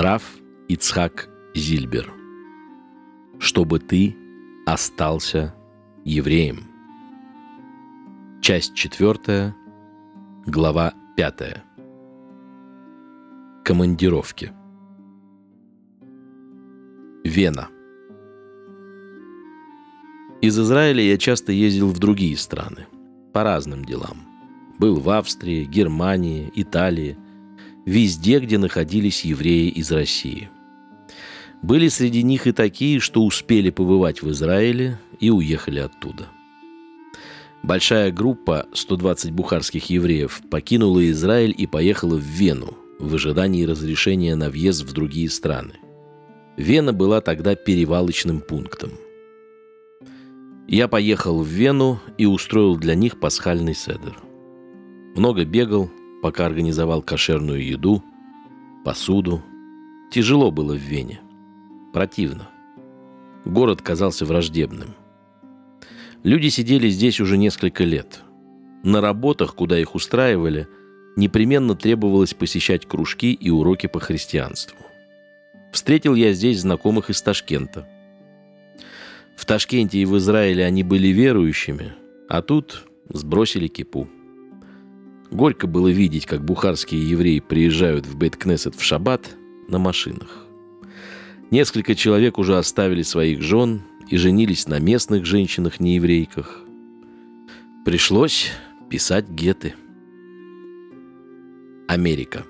Раф Ицхак Зильбер. Чтобы ты остался евреем. Часть четвертая, глава пятая. Командировки. Вена. Из Израиля я часто ездил в другие страны. По разным делам. Был в Австрии, Германии, Италии. Везде, где находились евреи из России. Были среди них и такие, что успели побывать в Израиле и уехали оттуда. Большая группа, 120 бухарских евреев, покинула Израиль и поехала в Вену в ожидании разрешения на въезд в другие страны. Вена была тогда перевалочным пунктом – я поехал в Вену и устроил для них пасхальный седер. Много бегал, пока организовал кошерную еду, посуду. Тяжело было в Вене. Противно. Город казался враждебным. Люди сидели здесь уже несколько лет. На работах, куда их устраивали, непременно требовалось посещать кружки и уроки по христианству. Встретил я здесь знакомых из Ташкента – в Ташкенте и в Израиле они были верующими, а тут сбросили кипу. Горько было видеть, как бухарские евреи приезжают в Бейт-Кнессет в шаббат на машинах. Несколько человек уже оставили своих жен и женились на местных женщинах-нееврейках. Пришлось писать геты. Америка.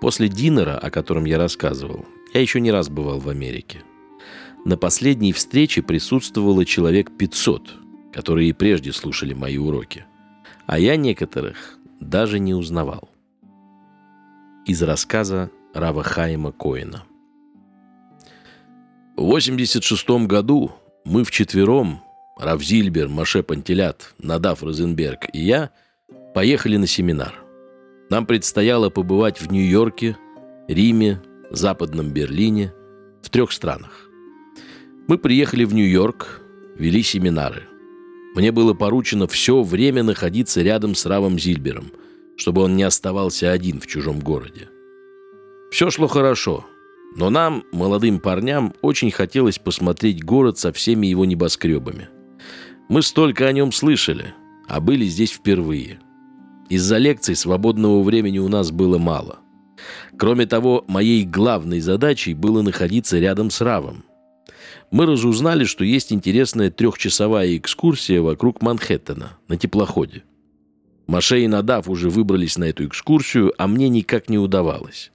После Динера, о котором я рассказывал, я еще не раз бывал в Америке – на последней встрече присутствовало человек 500, которые и прежде слушали мои уроки. А я некоторых даже не узнавал. Из рассказа Рава Хайма Коина. В 86 году мы вчетвером, Рав Зильбер, Маше Пантелят, Надав Розенберг и я, поехали на семинар. Нам предстояло побывать в Нью-Йорке, Риме, Западном Берлине, в трех странах. Мы приехали в Нью-Йорк, вели семинары. Мне было поручено все время находиться рядом с Равом Зильбером, чтобы он не оставался один в чужом городе. Все шло хорошо, но нам, молодым парням, очень хотелось посмотреть город со всеми его небоскребами. Мы столько о нем слышали, а были здесь впервые. Из-за лекций свободного времени у нас было мало. Кроме того, моей главной задачей было находиться рядом с Равом, мы разузнали, что есть интересная трехчасовая экскурсия вокруг Манхэттена на теплоходе. Маше и Надав уже выбрались на эту экскурсию, а мне никак не удавалось.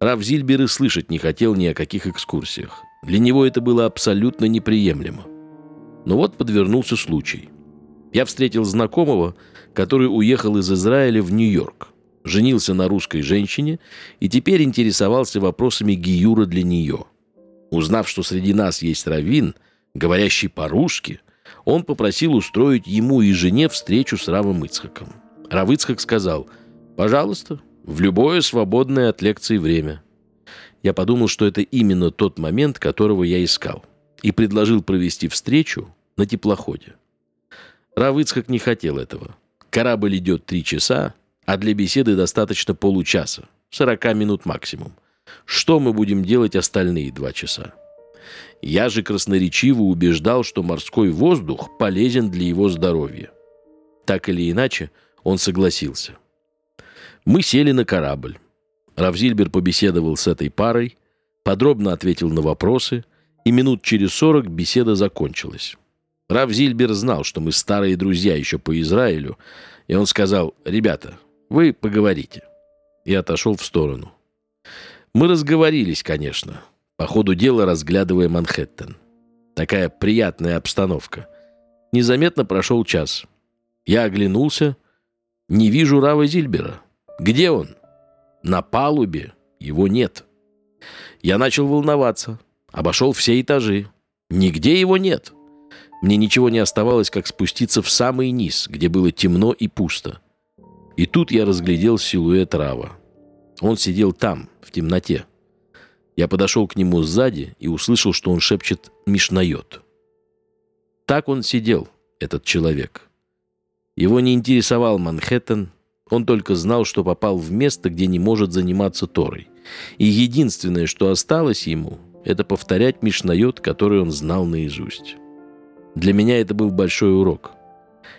Рав Зильбер и слышать не хотел ни о каких экскурсиях. Для него это было абсолютно неприемлемо. Но вот подвернулся случай. Я встретил знакомого, который уехал из Израиля в Нью-Йорк, женился на русской женщине и теперь интересовался вопросами гиюра для нее – Узнав, что среди нас есть раввин, говорящий по-русски, он попросил устроить ему и жене встречу с Равом Ицхаком. Рав Ицхак сказал, «Пожалуйста, в любое свободное от лекции время». Я подумал, что это именно тот момент, которого я искал, и предложил провести встречу на теплоходе. Рав Ицхак не хотел этого. Корабль идет три часа, а для беседы достаточно получаса, 40 минут максимум. Что мы будем делать остальные два часа? Я же красноречиво убеждал, что морской воздух полезен для его здоровья. Так или иначе, он согласился. Мы сели на корабль. Равзильбер побеседовал с этой парой, подробно ответил на вопросы, и минут через сорок беседа закончилась. Равзильбер знал, что мы старые друзья еще по Израилю, и он сказал, «Ребята, вы поговорите». И отошел в сторону. Мы разговорились, конечно, по ходу дела разглядывая Манхэттен. Такая приятная обстановка. Незаметно прошел час. Я оглянулся. Не вижу Рава Зильбера. Где он? На палубе. Его нет. Я начал волноваться. Обошел все этажи. Нигде его нет. Мне ничего не оставалось, как спуститься в самый низ, где было темно и пусто. И тут я разглядел силуэт Рава. Он сидел там, в темноте. Я подошел к нему сзади и услышал, что он шепчет «Мишнает». Так он сидел, этот человек. Его не интересовал Манхэттен, он только знал, что попал в место, где не может заниматься Торой, И единственное, что осталось ему, это повторять Мишнайот, который он знал наизусть. Для меня это был большой урок.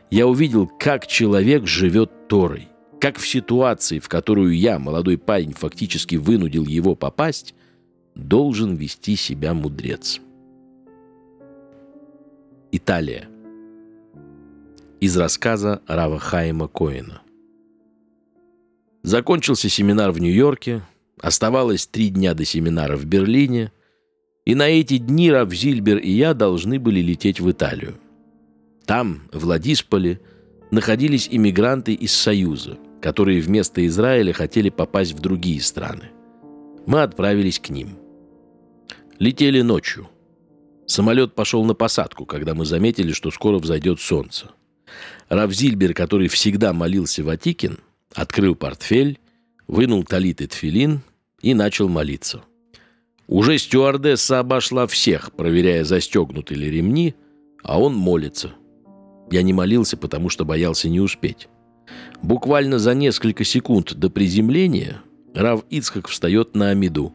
Я увидел, как человек живет Торой, как в ситуации, в которую я, молодой парень, фактически вынудил его попасть, должен вести себя мудрец. Италия. Из рассказа Рава Хайма Коина. Закончился семинар в Нью-Йорке, оставалось три дня до семинара в Берлине, и на эти дни Рав Зильбер и я должны были лететь в Италию. Там, в Ладисполе, находились иммигранты из Союза, которые вместо Израиля хотели попасть в другие страны. Мы отправились к ним. Летели ночью. Самолет пошел на посадку, когда мы заметили, что скоро взойдет солнце. Рав Зильбер, который всегда молился в Атикин, открыл портфель, вынул талит и тфилин и начал молиться. Уже стюардесса обошла всех, проверяя, застегнуты ли ремни, а он молится. Я не молился, потому что боялся не успеть. Буквально за несколько секунд до приземления Рав Ицхак встает на Амиду.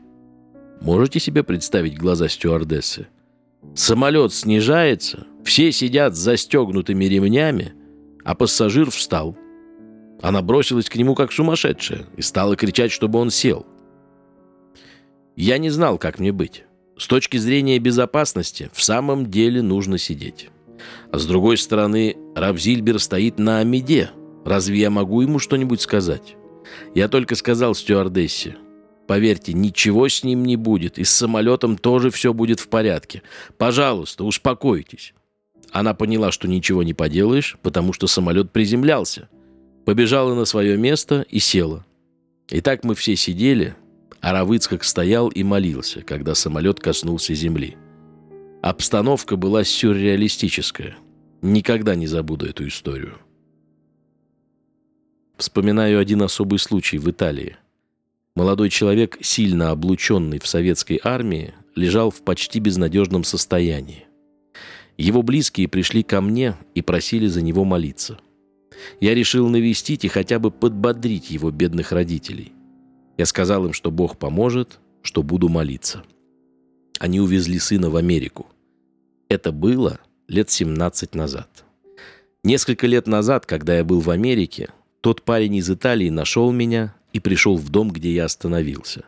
Можете себе представить глаза стюардессы? Самолет снижается, все сидят с застегнутыми ремнями, а пассажир встал – она бросилась к нему как сумасшедшая и стала кричать, чтобы он сел. Я не знал, как мне быть. С точки зрения безопасности в самом деле нужно сидеть. А с другой стороны, Равзильбер стоит на Амиде. Разве я могу ему что-нибудь сказать? Я только сказал стюардессе. Поверьте, ничего с ним не будет, и с самолетом тоже все будет в порядке. Пожалуйста, успокойтесь. Она поняла, что ничего не поделаешь, потому что самолет приземлялся – побежала на свое место и села. И так мы все сидели, а Равыцкак стоял и молился, когда самолет коснулся земли. Обстановка была сюрреалистическая. Никогда не забуду эту историю. Вспоминаю один особый случай в Италии. Молодой человек, сильно облученный в советской армии, лежал в почти безнадежном состоянии. Его близкие пришли ко мне и просили за него молиться – я решил навестить и хотя бы подбодрить его бедных родителей. Я сказал им, что Бог поможет, что буду молиться. Они увезли сына в Америку. Это было лет 17 назад. Несколько лет назад, когда я был в Америке, тот парень из Италии нашел меня и пришел в дом, где я остановился.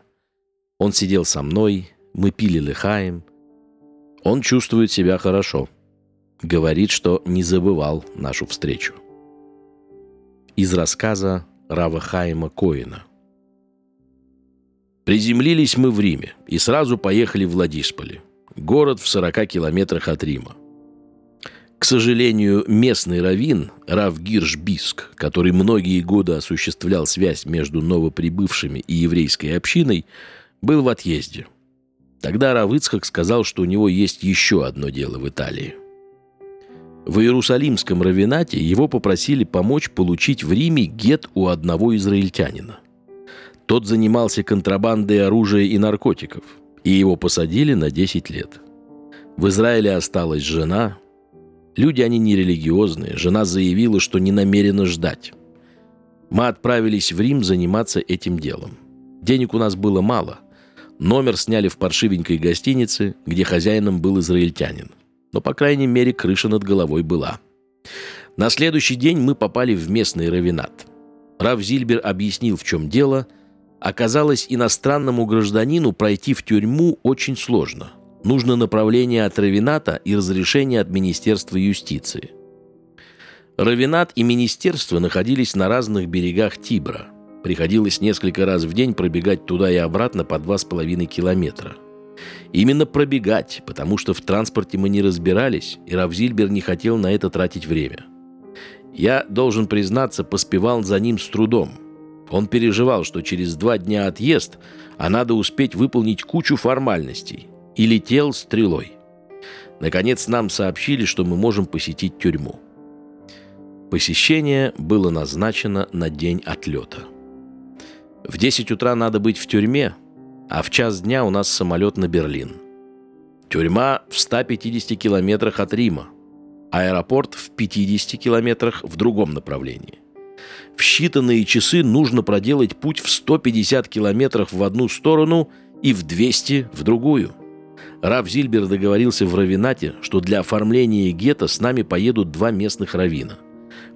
Он сидел со мной, мы пили лыхаем. Он чувствует себя хорошо. Говорит, что не забывал нашу встречу из рассказа Рава Хайма Коина. Приземлились мы в Риме и сразу поехали в Владисполе, город в 40 километрах от Рима. К сожалению, местный раввин Рав Гирш Биск, который многие годы осуществлял связь между новоприбывшими и еврейской общиной, был в отъезде. Тогда Рав Ицхак сказал, что у него есть еще одно дело в Италии – в Иерусалимском равенате его попросили помочь получить в Риме гет у одного израильтянина. Тот занимался контрабандой оружия и наркотиков, и его посадили на 10 лет. В Израиле осталась жена. Люди они нерелигиозные. Жена заявила, что не намерена ждать. Мы отправились в Рим заниматься этим делом. Денег у нас было мало. Номер сняли в паршивенькой гостинице, где хозяином был израильтянин – но, по крайней мере, крыша над головой была. На следующий день мы попали в местный равинат. Рав Зильбер объяснил, в чем дело. Оказалось, иностранному гражданину пройти в тюрьму очень сложно. Нужно направление от равината и разрешение от Министерства юстиции. Равинат и министерство находились на разных берегах Тибра. Приходилось несколько раз в день пробегать туда и обратно по два с половиной километра. Именно пробегать, потому что в транспорте мы не разбирались, и Равзильбер не хотел на это тратить время. Я, должен признаться, поспевал за ним с трудом. Он переживал, что через два дня отъезд, а надо успеть выполнить кучу формальностей, и летел стрелой. Наконец нам сообщили, что мы можем посетить тюрьму. Посещение было назначено на день отлета. В 10 утра надо быть в тюрьме, а в час дня у нас самолет на Берлин. Тюрьма в 150 километрах от Рима, аэропорт в 50 километрах в другом направлении. в считанные часы нужно проделать путь в 150 километров в одну сторону и в 200 в другую. Рав Зильбер договорился в Равинате, что для оформления гетто с нами поедут два местных равина.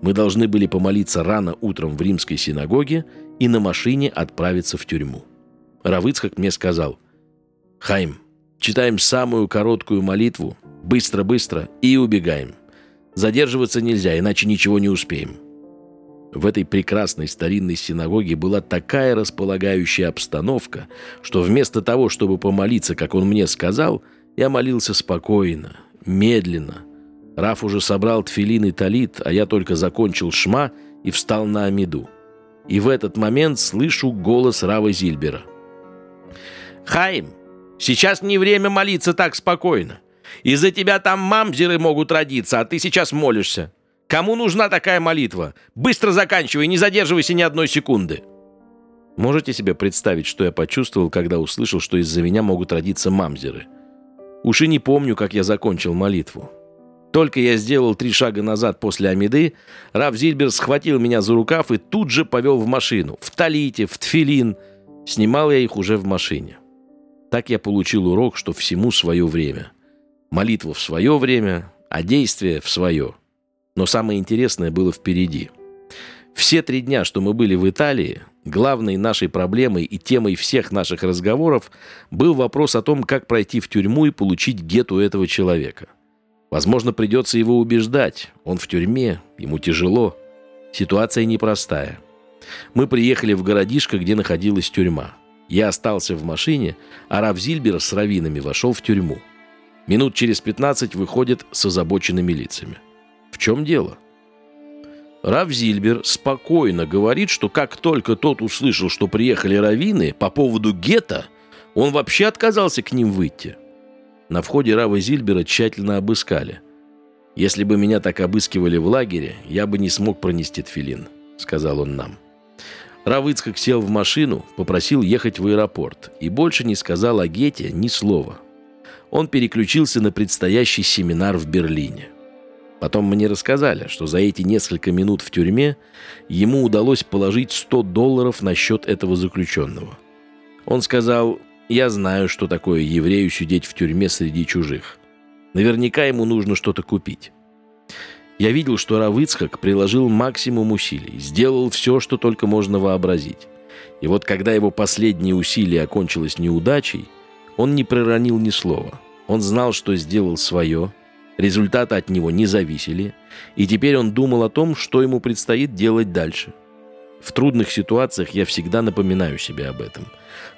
Мы должны были помолиться рано утром в римской синагоге и на машине отправиться в тюрьму. Равыцхак мне сказал, «Хайм, читаем самую короткую молитву, быстро-быстро и убегаем. Задерживаться нельзя, иначе ничего не успеем». В этой прекрасной старинной синагоге была такая располагающая обстановка, что вместо того, чтобы помолиться, как он мне сказал, я молился спокойно, медленно. Раф уже собрал тфилин и талит, а я только закончил шма и встал на амиду. И в этот момент слышу голос Рава Зильбера. «Хаим, сейчас не время молиться так спокойно. Из-за тебя там мамзеры могут родиться, а ты сейчас молишься. Кому нужна такая молитва? Быстро заканчивай, не задерживайся ни одной секунды. Можете себе представить, что я почувствовал, когда услышал, что из-за меня могут родиться мамзеры? Уж и не помню, как я закончил молитву. Только я сделал три шага назад после Амиды, Рав Зильбер схватил меня за рукав и тут же повел в машину. В талите, в тфилин. Снимал я их уже в машине. Так я получил урок, что всему свое время. Молитва в свое время, а действие в свое – но самое интересное было впереди. Все три дня, что мы были в Италии, главной нашей проблемой и темой всех наших разговоров был вопрос о том, как пройти в тюрьму и получить гету этого человека. Возможно, придется его убеждать. Он в тюрьме, ему тяжело. Ситуация непростая. Мы приехали в городишко, где находилась тюрьма. Я остался в машине, а Рав Зильбер с раввинами вошел в тюрьму. Минут через 15 выходит с озабоченными лицами. В чем дело? Рав Зильбер спокойно говорит, что как только тот услышал, что приехали раввины по поводу гетто, он вообще отказался к ним выйти. На входе Рава Зильбера тщательно обыскали. «Если бы меня так обыскивали в лагере, я бы не смог пронести тфилин», — сказал он нам. Рав Ицкак сел в машину, попросил ехать в аэропорт и больше не сказал о гете ни слова. Он переключился на предстоящий семинар в Берлине — Потом мне рассказали, что за эти несколько минут в тюрьме ему удалось положить 100 долларов на счет этого заключенного. Он сказал, «Я знаю, что такое еврею сидеть в тюрьме среди чужих. Наверняка ему нужно что-то купить». Я видел, что Равыцхак приложил максимум усилий, сделал все, что только можно вообразить. И вот когда его последние усилия окончилось неудачей, он не проронил ни слова. Он знал, что сделал свое – Результаты от него не зависели, и теперь он думал о том, что ему предстоит делать дальше. В трудных ситуациях я всегда напоминаю себе об этом.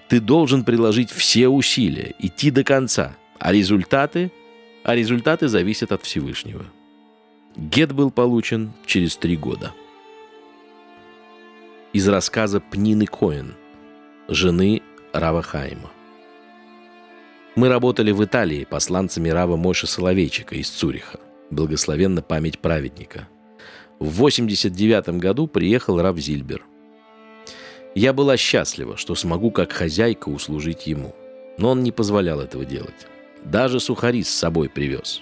Ты должен приложить все усилия, идти до конца, а результаты, а результаты зависят от Всевышнего. Гет был получен через три года. Из рассказа Пнины Коэн, жены Рава Хайма. Мы работали в Италии посланцами Рава Мойши Соловейчика из Цюриха. Благословенна память праведника. В 89 году приехал Рав Зильбер. Я была счастлива, что смогу как хозяйка услужить ему. Но он не позволял этого делать. Даже сухари с собой привез.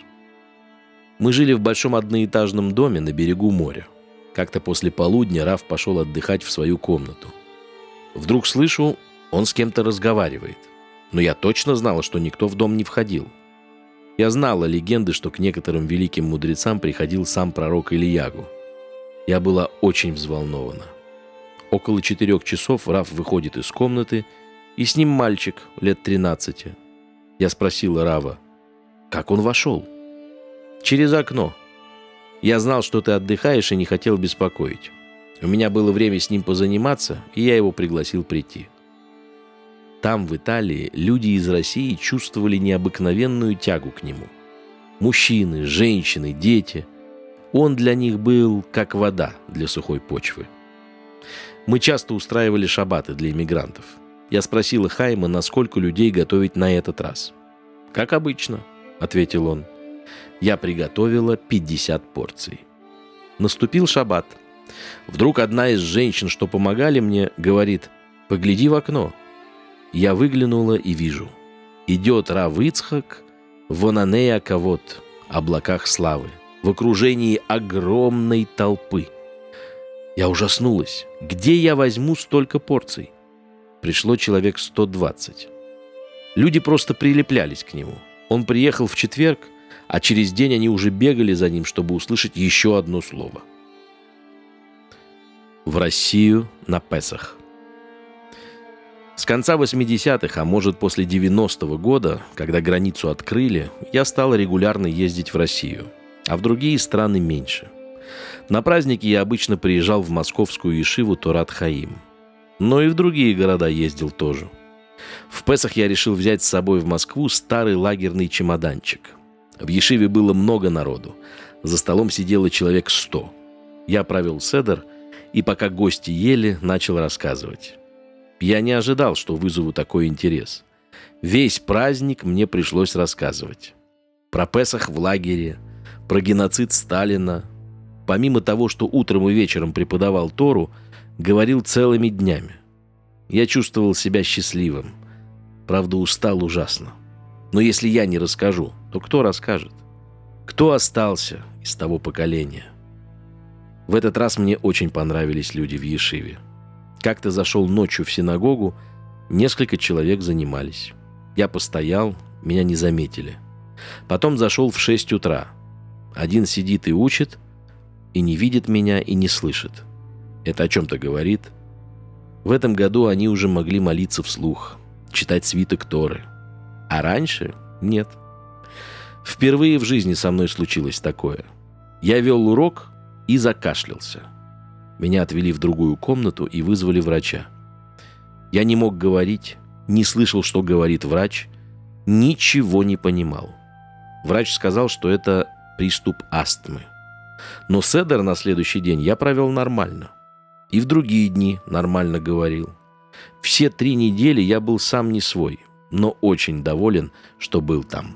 Мы жили в большом одноэтажном доме на берегу моря. Как-то после полудня Рав пошел отдыхать в свою комнату. Вдруг слышу, он с кем-то разговаривает – но я точно знала, что никто в дом не входил. Я знала легенды, что к некоторым великим мудрецам приходил сам пророк Ильягу. Я была очень взволнована. Около четырех часов Раф выходит из комнаты, и с ним мальчик лет тринадцати. Я спросила Рава, как он вошел? Через окно. Я знал, что ты отдыхаешь и не хотел беспокоить. У меня было время с ним позаниматься, и я его пригласил прийти. Там, в Италии, люди из России чувствовали необыкновенную тягу к нему. Мужчины, женщины, дети. Он для них был как вода для сухой почвы. Мы часто устраивали шабаты для иммигрантов. Я спросила Хайма, насколько людей готовить на этот раз. «Как обычно», — ответил он. Я приготовила 50 порций. Наступил шаббат. Вдруг одна из женщин, что помогали мне, говорит, «Погляди в окно, я выглянула и вижу. Идет Рав Ицхак в Онанея Кавод, облаках славы, в окружении огромной толпы. Я ужаснулась. Где я возьму столько порций? Пришло человек 120. Люди просто прилеплялись к нему. Он приехал в четверг, а через день они уже бегали за ним, чтобы услышать еще одно слово. В Россию на Песах. С конца 80-х, а может после 90-го года, когда границу открыли, я стала регулярно ездить в Россию, а в другие страны меньше – на праздники я обычно приезжал в московскую Ишиву Турат Хаим. Но и в другие города ездил тоже. В Песах я решил взять с собой в Москву старый лагерный чемоданчик. В Ешиве было много народу. За столом сидело человек сто. Я провел седер и, пока гости ели, начал рассказывать. Я не ожидал, что вызову такой интерес. Весь праздник мне пришлось рассказывать. Про Песах в лагере, про геноцид Сталина, помимо того, что утром и вечером преподавал Тору, говорил целыми днями. Я чувствовал себя счастливым. Правда, устал ужасно. Но если я не расскажу, то кто расскажет? Кто остался из того поколения? В этот раз мне очень понравились люди в Ешиве. Как-то зашел ночью в синагогу, несколько человек занимались. Я постоял, меня не заметили. Потом зашел в 6 утра. Один сидит и учит, и не видит меня, и не слышит. Это о чем-то говорит. В этом году они уже могли молиться вслух, читать свиток Торы. А раньше нет. Впервые в жизни со мной случилось такое. Я вел урок и закашлялся. Меня отвели в другую комнату и вызвали врача. Я не мог говорить, не слышал, что говорит врач, ничего не понимал. Врач сказал, что это приступ астмы – но седер на следующий день я провел нормально. И в другие дни нормально говорил. Все три недели я был сам не свой, но очень доволен, что был там.